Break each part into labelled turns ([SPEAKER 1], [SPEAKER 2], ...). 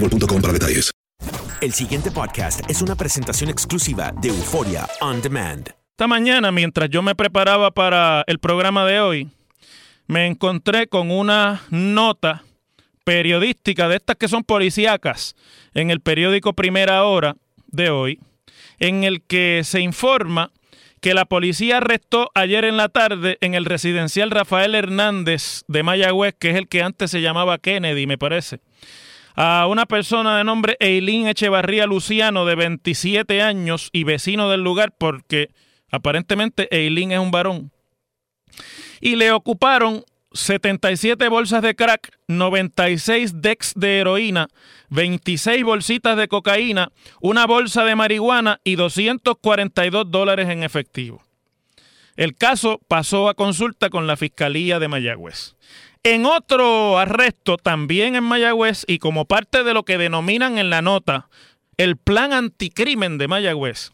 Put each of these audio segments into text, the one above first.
[SPEAKER 1] boostmobile.com para detalles.
[SPEAKER 2] El siguiente podcast es una presentación exclusiva de Euforia On Demand.
[SPEAKER 3] Esta mañana, mientras yo me preparaba para el programa de hoy, me encontré con una nota periodística de estas que son policíacas en el periódico Primera Hora de hoy, en el que se informa que la policía arrestó ayer en la tarde en el residencial Rafael Hernández de Mayagüez, que es el que antes se llamaba Kennedy, me parece, a una persona de nombre Eileen Echevarría Luciano, de 27 años y vecino del lugar, porque aparentemente Eileen es un varón. Y le ocuparon 77 bolsas de crack, 96 decks de heroína, 26 bolsitas de cocaína, una bolsa de marihuana y 242 dólares en efectivo. El caso pasó a consulta con la Fiscalía de Mayagüez. En otro arresto, también en Mayagüez, y como parte de lo que denominan en la nota el plan anticrimen de Mayagüez,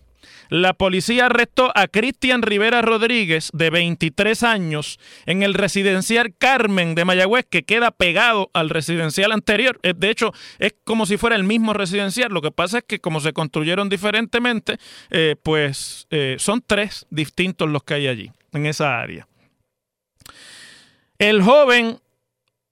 [SPEAKER 3] la policía arrestó a Cristian Rivera Rodríguez, de 23 años, en el residencial Carmen de Mayagüez, que queda pegado al residencial anterior. Eh, De hecho, es como si fuera el mismo residencial. Lo que pasa es que como se construyeron diferentemente, eh, pues eh, son tres distintos los que hay allí, en esa área. El joven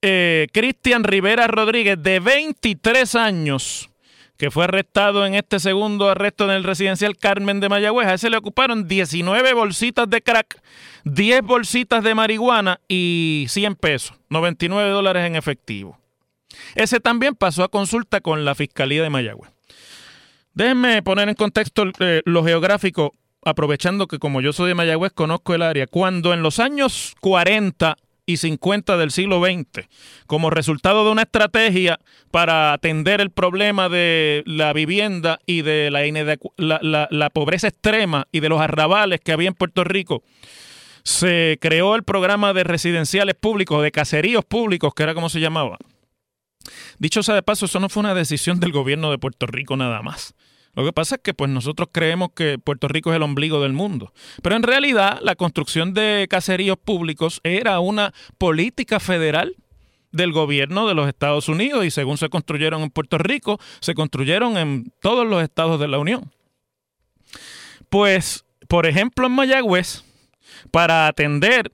[SPEAKER 3] eh, Cristian Rivera Rodríguez, de 23 años, que fue arrestado en este segundo arresto en el residencial Carmen de Mayagüez. A ese le ocuparon 19 bolsitas de crack, 10 bolsitas de marihuana y 100 pesos, 99 dólares en efectivo. Ese también pasó a consulta con la Fiscalía de Mayagüez. Déjenme poner en contexto eh, lo geográfico, aprovechando que como yo soy de Mayagüez, conozco el área. Cuando en los años 40 y 50 del siglo XX, como resultado de una estrategia para atender el problema de la vivienda y de la, la pobreza extrema y de los arrabales que había en Puerto Rico, se creó el programa de residenciales públicos, de caseríos públicos, que era como se llamaba. Dicho sea de paso, eso no fue una decisión del gobierno de Puerto Rico nada más. Lo que pasa es que pues nosotros creemos que Puerto Rico es el ombligo del mundo. Pero en realidad la construcción de caseríos públicos era una política federal del gobierno de los Estados Unidos y según se construyeron en Puerto Rico, se construyeron en todos los estados de la Unión. Pues, por ejemplo, en Mayagüez, para atender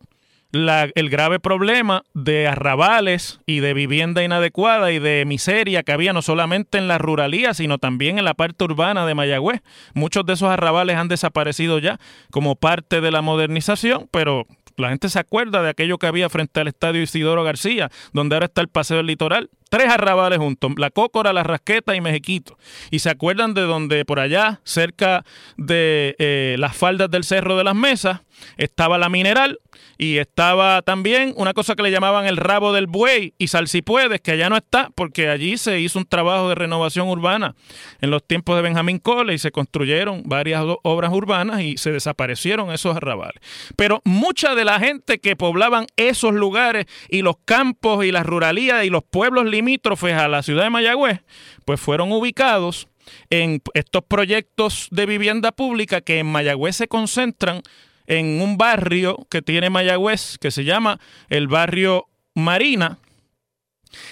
[SPEAKER 3] la- el grave problema de arrabales y de vivienda inadecuada y de miseria que había no solamente en la ruralía, sino también en la parte urbana de Mayagüez. Muchos de esos arrabales han desaparecido ya como parte de la modernización, pero la gente se acuerda de aquello que había frente al estadio Isidoro García, donde ahora está el Paseo del Litoral. Tres arrabales juntos, La Cócora, La Rasqueta y Mejequito. Y se acuerdan de donde por allá, cerca de eh, las faldas del Cerro de las Mesas, estaba la Mineral y estaba también una cosa que le llamaban el rabo del buey y Salsipuedes, que allá no está, porque allí se hizo un trabajo de renovación urbana en los tiempos de Benjamín Cole y se construyeron varias obras urbanas y se desaparecieron esos arrabales. Pero mucha de la gente que poblaban esos lugares y los campos y las ruralías y los pueblos limítrofes a la ciudad de Mayagüez, pues fueron ubicados en estos proyectos de vivienda pública que en Mayagüez se concentran en un barrio que tiene Mayagüez que se llama el barrio Marina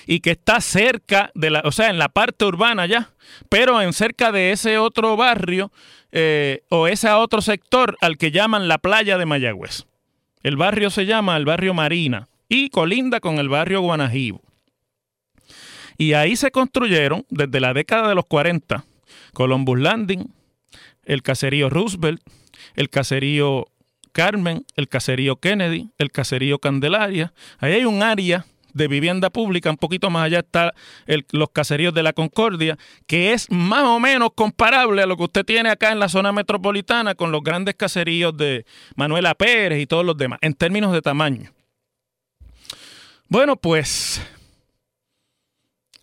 [SPEAKER 3] y que está cerca de la, o sea, en la parte urbana ya, pero en cerca de ese otro barrio eh, o ese otro sector al que llaman la playa de Mayagüez. El barrio se llama el barrio Marina y colinda con el barrio Guanajibo. Y ahí se construyeron desde la década de los 40 Columbus Landing, el caserío Roosevelt, el caserío Carmen, el caserío Kennedy, el caserío Candelaria. Ahí hay un área de vivienda pública, un poquito más allá está los caseríos de la Concordia, que es más o menos comparable a lo que usted tiene acá en la zona metropolitana con los grandes caseríos de Manuela Pérez y todos los demás, en términos de tamaño. Bueno, pues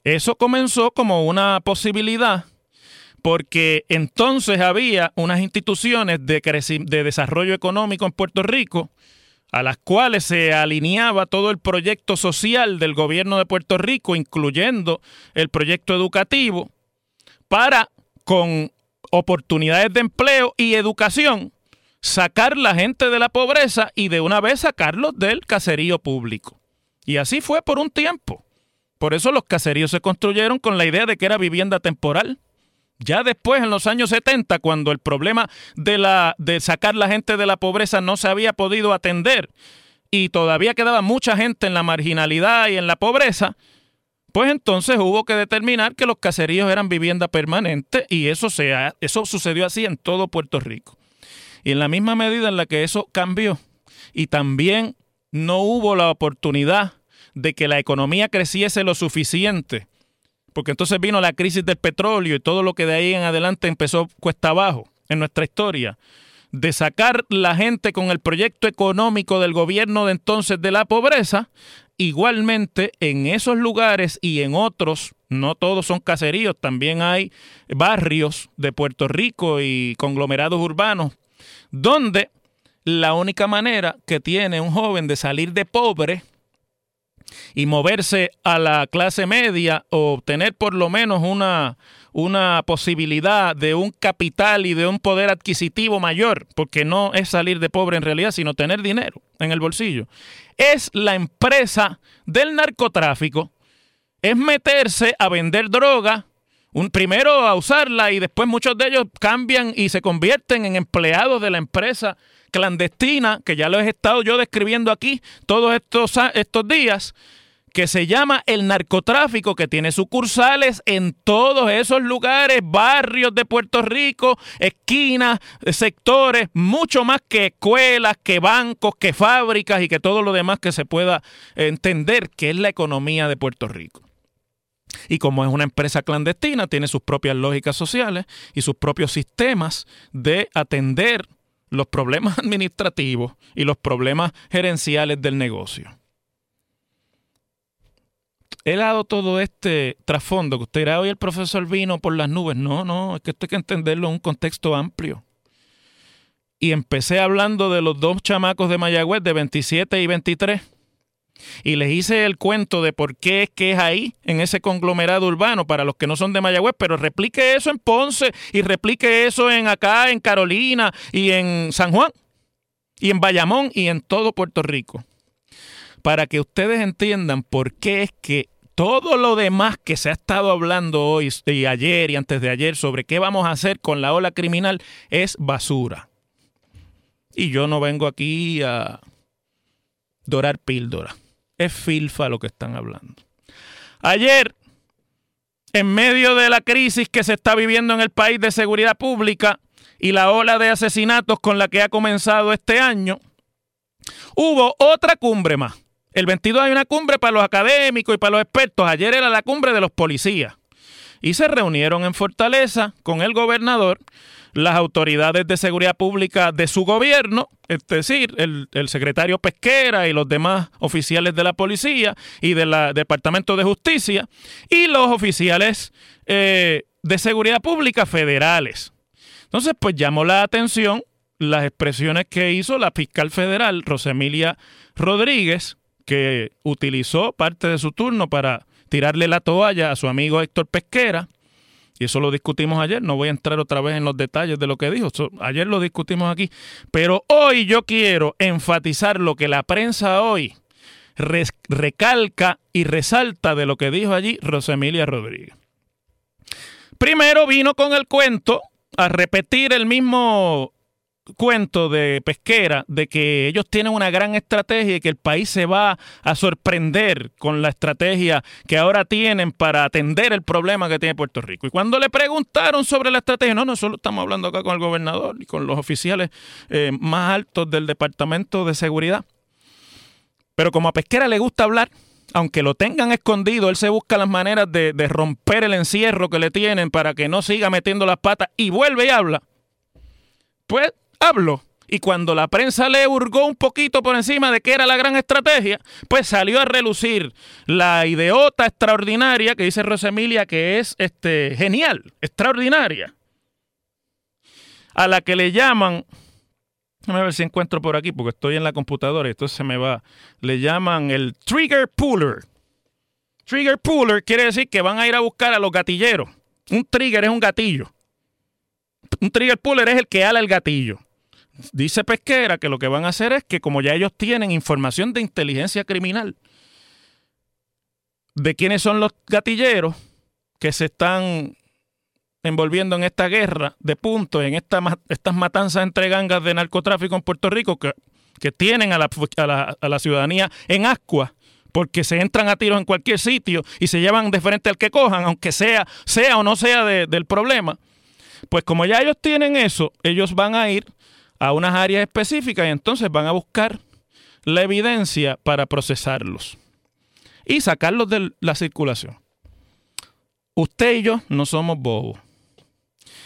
[SPEAKER 3] eso comenzó como una posibilidad porque entonces había unas instituciones de, de desarrollo económico en Puerto Rico a las cuales se alineaba todo el proyecto social del gobierno de Puerto Rico, incluyendo el proyecto educativo, para, con oportunidades de empleo y educación, sacar la gente de la pobreza y de una vez sacarlos del caserío público. Y así fue por un tiempo. Por eso los caseríos se construyeron con la idea de que era vivienda temporal. Ya después, en los años 70, cuando el problema de, la, de sacar la gente de la pobreza no se había podido atender y todavía quedaba mucha gente en la marginalidad y en la pobreza, pues entonces hubo que determinar que los caseríos eran vivienda permanente y eso, se eso sucedió así en todo Puerto Rico. Y en la misma medida en la que eso cambió y también no hubo la oportunidad de que la economía creciese lo suficiente porque entonces vino la crisis del petróleo y todo lo que de ahí en adelante empezó cuesta abajo en nuestra historia, de sacar la gente con el proyecto económico del gobierno de entonces de la pobreza, igualmente en esos lugares y en otros, no todos son caseríos, también hay barrios de Puerto Rico y conglomerados urbanos, donde la única manera que tiene un joven de salir de pobre y moverse a la clase media o obtener por lo menos una, una posibilidad de un capital y de un poder adquisitivo mayor, porque no es salir de pobre en realidad, sino tener dinero en el bolsillo, es la empresa del narcotráfico, es meterse a vender droga, un, primero a usarla y después muchos de ellos cambian y se convierten en empleados de la empresa clandestina, que ya lo he estado yo describiendo aquí todos estos, estos días, que se llama el narcotráfico, que tiene sucursales en todos esos lugares, barrios de Puerto Rico, esquinas, sectores, mucho más que escuelas, que bancos, que fábricas y que todo lo demás que se pueda entender que es la economía de Puerto Rico. Y como es una empresa clandestina, tiene sus propias lógicas sociales y sus propios sistemas de atender los problemas administrativos y los problemas gerenciales del negocio. He dado todo este trasfondo que usted dirá, hoy el profesor vino por las nubes. No, no, es que esto hay que entenderlo en un contexto amplio. Y empecé hablando de los dos chamacos de Mayagüez de 27 y 23 y les hice el cuento de por qué es que es ahí, en ese conglomerado urbano, para los que no son de Mayagüez, pero replique eso en Ponce y replique eso en acá, en Carolina y en San Juan y en Bayamón y en todo Puerto Rico. Para que ustedes entiendan por qué es que todo lo demás que se ha estado hablando hoy y ayer y antes de ayer sobre qué vamos a hacer con la ola criminal es basura. Y yo no vengo aquí a dorar píldora. Es filfa lo que están hablando. Ayer, en medio de la crisis que se está viviendo en el país de seguridad pública y la ola de asesinatos con la que ha comenzado este año, hubo otra cumbre más. El 22 hay una cumbre para los académicos y para los expertos. Ayer era la cumbre de los policías. Y se reunieron en Fortaleza con el gobernador, las autoridades de seguridad pública de su gobierno, es decir, el, secretario Pesquera y los demás oficiales de la policía y del Departamento de Justicia, y los oficiales eh, de seguridad pública federales. Entonces, pues llamó la atención las expresiones que hizo la fiscal federal, Rosemilia Rodríguez, que utilizó parte de su turno para tirarle la toalla a su amigo Héctor Pesquera. Y eso lo discutimos ayer. No voy a entrar otra vez en los detalles de lo que dijo. ayer lo discutimos aquí. Pero hoy yo quiero enfatizar lo que la prensa hoy recalca y resalta de lo que dijo allí Rosemilia Rodríguez. Primero vino con el cuento a repetir el mismo cuento de pesquera de que ellos tienen una gran estrategia y que el país se va a sorprender con la estrategia que ahora tienen para atender el problema que tiene Puerto Rico. Y cuando le preguntaron sobre la estrategia, no, no solo estamos hablando acá con el gobernador y con los oficiales eh, más altos del Departamento de Seguridad. Pero como a Pesquera le gusta hablar, aunque lo tengan escondido, él se busca las maneras de, de romper el encierro que le tienen para que no siga metiendo las patas y vuelve y habla. Pues hablo. Y cuando la prensa le hurgó un poquito por encima de qué era la gran estrategia, pues salió a relucir la ideota extraordinaria que dice Rosemilia que es este, genial, extraordinaria, a la que le llaman, déjame ver si encuentro por aquí porque estoy en la computadora y entonces se me va, le llaman el trigger puller. Trigger puller quiere decir que van a ir a buscar a los gatilleros. Un trigger es un gatillo. Un trigger puller es el que ala el gatillo. Dice Pesquera que lo que van a hacer es que como ya ellos tienen información de inteligencia criminal de quiénes son los gatilleros que se están envolviendo en esta guerra de puntos, en esta, estas matanzas entre gangas de narcotráfico en Puerto Rico que, que tienen a la, a, la, ciudadanía en ascua porque se entran a tiros en cualquier sitio y se llevan de frente al que cojan, aunque sea, sea o no sea del problema. Pues como ya ellos tienen eso, ellos van a ir a unas áreas específicas y entonces van a buscar la evidencia para procesarlos y sacarlos de la circulación. Usted y yo no somos bobos.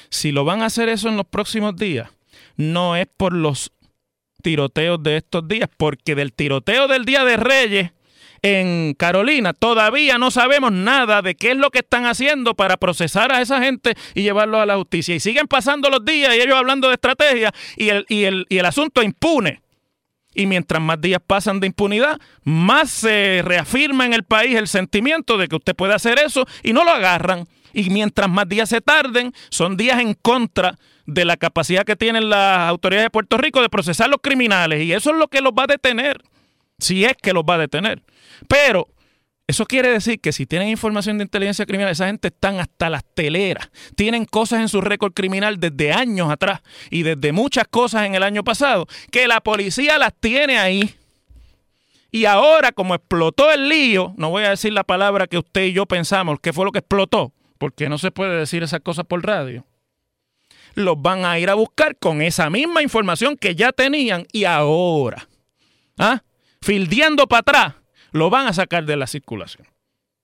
[SPEAKER 3] Si lo van a hacer eso en los próximos días, no es por los tiroteos de estos días, porque del tiroteo del Día de Reyes en Carolina. Todavía no sabemos nada de qué es lo que están haciendo para procesar a esa gente y llevarlo a la justicia. Y siguen pasando los días y ellos hablando de estrategia y el, y el, y el asunto impune. Y mientras más días pasan de impunidad, más se reafirma en el país el sentimiento de que usted puede hacer eso y no lo agarran. Y mientras más días se tarden, son días en contra de la capacidad que tienen las autoridades de Puerto Rico de procesar los criminales. Y eso es lo que los va a detener, si es que los va a detener. Pero eso quiere decir que si tienen información de inteligencia criminal, esa gente están hasta las teleras. Tienen cosas en su récord criminal desde años atrás y desde muchas cosas en el año pasado, que la policía las tiene ahí. Y ahora, como explotó el lío, no voy a decir la palabra que usted y yo pensamos, que fue lo que explotó, porque no se puede decir esas cosas por radio. Los van a ir a buscar con esa misma información que ya tenían y ahora, ¿ah? Fildeando para atrás lo van a sacar de la circulación.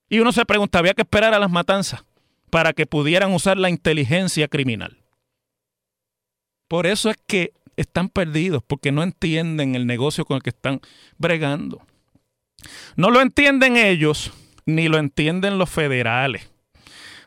[SPEAKER 3] Y uno se pregunta, había que esperar a las matanzas para que pudieran usar la inteligencia criminal. Por eso es que están perdidos, porque no entienden el negocio con el que están bregando. No lo entienden ellos, ni lo entienden los federales.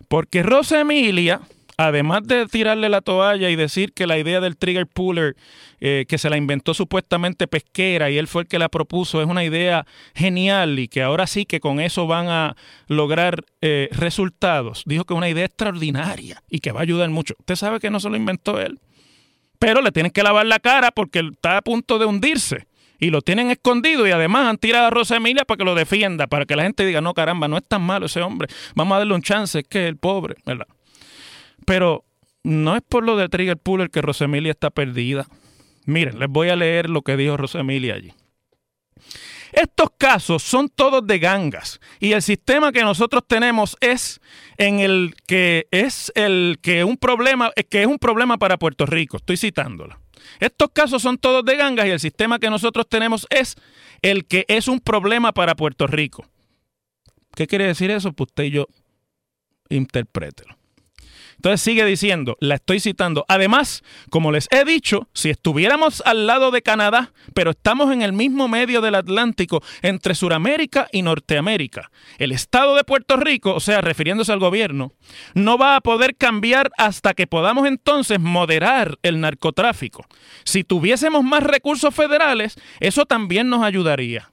[SPEAKER 3] Porque Rosa Emilia además de tirarle la toalla y decir que la idea del trigger puller, eh, que se la inventó supuestamente pesquera y él fue el que la propuso, es una idea genial y que ahora sí que con eso van a lograr eh, resultados. Dijo que es una idea extraordinaria y que va a ayudar mucho. Usted sabe que no se lo inventó él, pero le tienen que lavar la cara porque está a punto de hundirse. Y lo tienen escondido y además han tirado a Rosa Emilia para que lo defienda, para que la gente diga, no, caramba, no es tan malo ese hombre, vamos a darle un chance, es que el pobre, ¿verdad? Pero no es por lo de Trigger Puller que Rosemilia está perdida. Miren, les voy a leer lo que dijo Rosemilia allí. Estos casos son todos de gangas y el sistema que nosotros tenemos es en el que es el que un problema que es un problema para Puerto Rico. Estoy citándola. Estos casos son todos de gangas y el sistema que nosotros tenemos es el que es un problema para Puerto Rico. ¿Qué quiere decir eso? Pues usted y yo interprételo. Entonces sigue diciendo, la estoy citando. Además, como les he dicho, si estuviéramos al lado de Canadá, pero estamos en el mismo medio del Atlántico entre Sudamérica y Norteamérica, el Estado de Puerto Rico, o sea, refiriéndose al gobierno, no va a poder cambiar hasta que podamos entonces moderar el narcotráfico. Si tuviésemos más recursos federales, eso también nos ayudaría.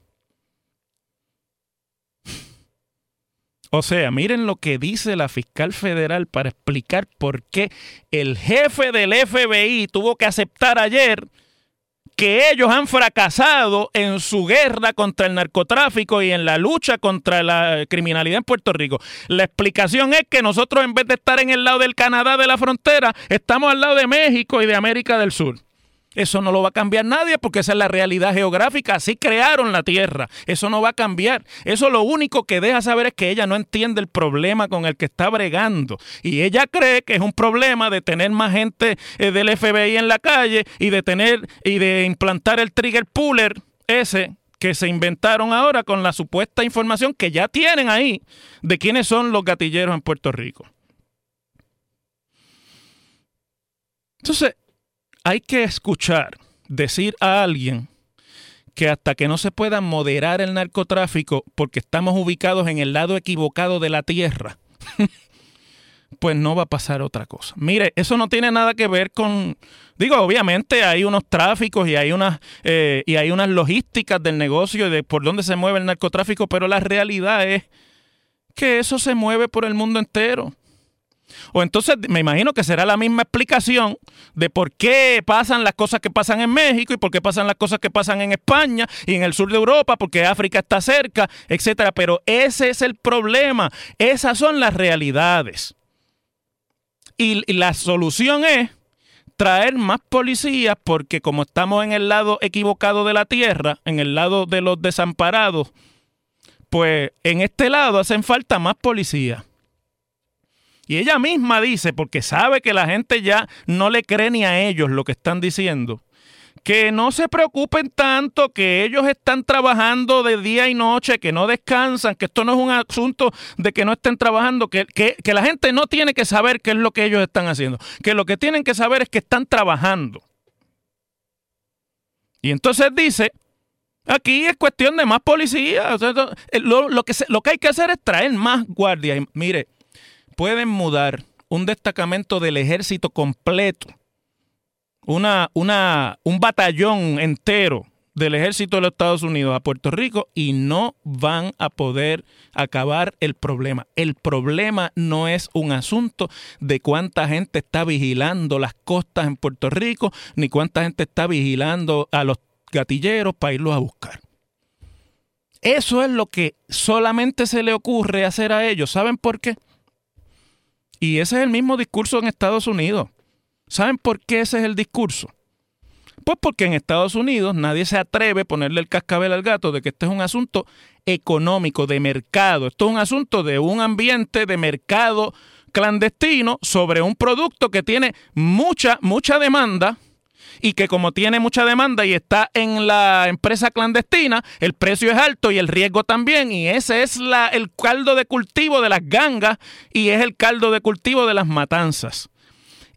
[SPEAKER 3] O sea, miren lo que dice la fiscal federal para explicar por qué el jefe del FBI tuvo que aceptar ayer que ellos han fracasado en su guerra contra el narcotráfico y en la lucha contra la criminalidad en Puerto Rico. La explicación es que nosotros en vez de estar en el lado del Canadá de la frontera, estamos al lado de México y de América del Sur. Eso no lo va a cambiar nadie porque esa es la realidad geográfica. Así crearon la Tierra. Eso no va a cambiar. Eso lo único que deja saber es que ella no entiende el problema con el que está bregando. Y ella cree que es un problema de tener más gente eh, del FBI en la calle y de tener y de implantar el trigger puller ese que se inventaron ahora con la supuesta información que ya tienen ahí de quiénes son los gatilleros en Puerto Rico. Entonces, hay que escuchar decir a alguien que hasta que no se pueda moderar el narcotráfico porque estamos ubicados en el lado equivocado de la tierra, pues no va a pasar otra cosa. Mire, eso no tiene nada que ver con, digo, obviamente hay unos tráficos y hay unas eh, y hay unas logísticas del negocio y de por dónde se mueve el narcotráfico, pero la realidad es que eso se mueve por el mundo entero. O entonces me imagino que será la misma explicación de por qué pasan las cosas que pasan en México y por qué pasan las cosas que pasan en España y en el sur de Europa, porque África está cerca, etcétera. Pero ese es el problema. Esas son las realidades. Y, la solución es traer más policías porque como estamos en el lado equivocado de la tierra, en el lado de los desamparados, pues en este lado hacen falta más policías. Y ella misma dice, porque sabe que la gente ya no le cree ni a ellos lo que están diciendo, que no se preocupen tanto, que ellos están trabajando de día y noche, que no descansan, que esto no es un asunto de que no estén trabajando, que, que, que la gente no tiene que saber qué es lo que ellos están haciendo, que lo que tienen que saber es que están trabajando. Y entonces dice, aquí es cuestión de más policía, lo, lo, que lo que hay que hacer es traer más guardias. mire, pueden mudar un destacamento del ejército completo, una, una, un batallón entero del ejército de los Estados Unidos a Puerto Rico y no van a poder acabar el problema. El problema no es un asunto de cuánta gente está vigilando las costas en Puerto Rico, ni cuánta gente está vigilando a los gatilleros para irlos a buscar. Eso es lo que solamente se le ocurre hacer a ellos. ¿Saben por qué? Y ese es el mismo discurso en Estados Unidos. ¿Saben por qué ese es el discurso? Pues porque en Estados Unidos nadie se atreve a ponerle el cascabel al gato de que este es un asunto económico, de mercado. Esto es un asunto de un ambiente de mercado clandestino sobre un producto que tiene mucha, mucha demanda y que como tiene mucha demanda y está en la empresa clandestina, el precio es alto y el riesgo también. Y ese es el caldo de cultivo de las gangas y es el caldo de cultivo de las matanzas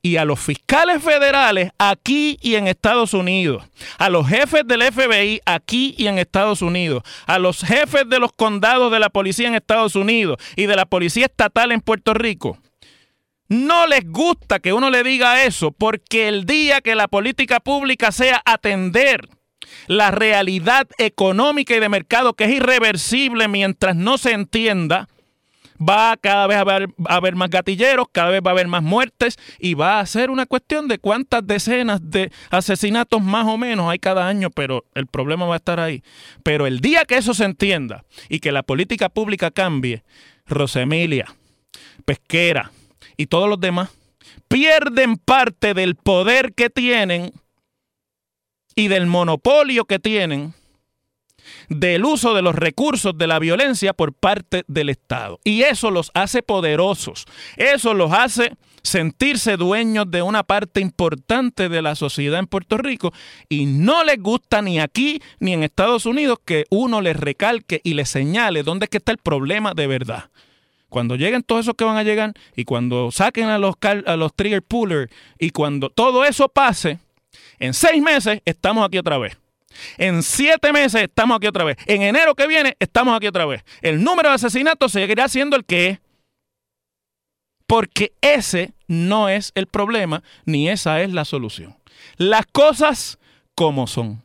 [SPEAKER 3] y a los fiscales federales aquí y en Estados Unidos, a los jefes del FBI aquí y en Estados Unidos, a los jefes de los condados de la policía en Estados Unidos y de la policía estatal en Puerto Rico, no les gusta que uno le diga eso porque el día que la política pública sea atender la realidad económica y de mercado que es irreversible mientras no se entienda, va cada vez a haber, más gatilleros, cada vez va a haber más muertes y va a ser una cuestión de cuántas decenas de asesinatos más o menos hay cada año, pero el problema va a estar ahí. Pero el día que eso se entienda y que la política pública cambie, Rosemilia, Pesquera, y todos los demás pierden parte del poder que tienen y del monopolio que tienen del uso de los recursos de la violencia por parte del Estado. Y eso los hace poderosos, eso los hace sentirse dueños de una parte importante de la sociedad en Puerto Rico y no les gusta ni aquí ni en Estados Unidos que uno les recalque y les señale dónde está el problema de verdad. Cuando lleguen todos esos que van a llegar y cuando saquen a los, trigger pullers y cuando todo eso pase, en seis meses estamos aquí otra vez. En siete meses estamos aquí otra vez. En enero que viene estamos aquí otra vez. El número de asesinatos seguirá siendo el que es. Porque ese no es el problema ni esa es la solución. Las cosas como son.